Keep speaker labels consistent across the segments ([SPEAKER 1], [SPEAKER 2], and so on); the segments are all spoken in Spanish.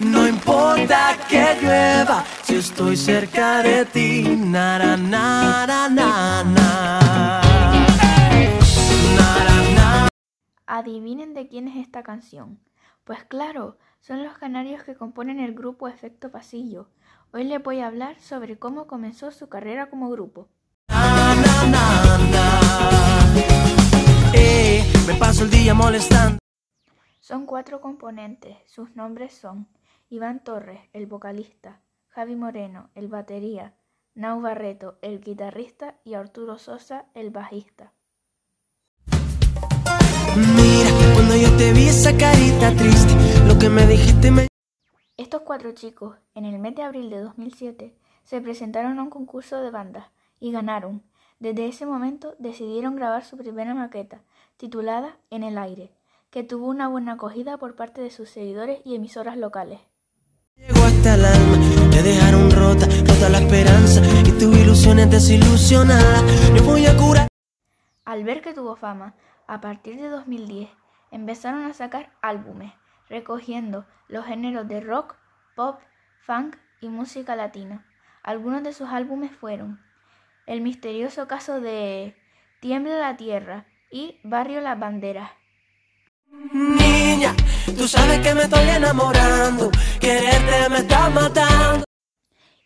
[SPEAKER 1] No importa que llueva, si estoy cerca de ti. Na, na. Na.
[SPEAKER 2] Adivinen de quién es esta canción. Pues claro, son los canarios que componen el grupo Efecto Pasillo. Hoy les voy a hablar sobre cómo comenzó su carrera como grupo.
[SPEAKER 1] Na, na, na, na. Eh, me paso el día molestando.
[SPEAKER 2] Son cuatro componentes. Sus nombres son Iván Torres, el vocalista, Javi Moreno, el batería, Nau Barreto, el guitarrista y Arturo Sosa, el bajista.
[SPEAKER 1] Mira, cuando yo te vi esa carita triste, lo que me dijiste me.
[SPEAKER 2] Estos cuatro chicos, en el mes de abril de 2007, se presentaron a un concurso de bandas y ganaron. Desde ese momento decidieron grabar su primera maqueta, titulada En el aire, que tuvo una buena acogida por parte de sus seguidores y emisoras locales.
[SPEAKER 1] Llegó hasta el alma, te dejaron rota, rota la esperanza y tus ilusiones desilusionadas. Yo voy a curar.
[SPEAKER 2] Al ver que tuvo fama, a partir de 2010 empezaron a sacar álbumes, recogiendo los géneros de rock, pop, funk y música latina. Algunos de sus álbumes fueron El misterioso caso de Tiembla la Tierra y Barrio Las Banderas.
[SPEAKER 1] Tú sabes que me estoy enamorando, quererte me está matando.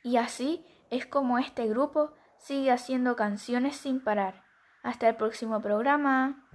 [SPEAKER 2] Y así es como este grupo sigue haciendo canciones sin parar. Hasta el próximo programa.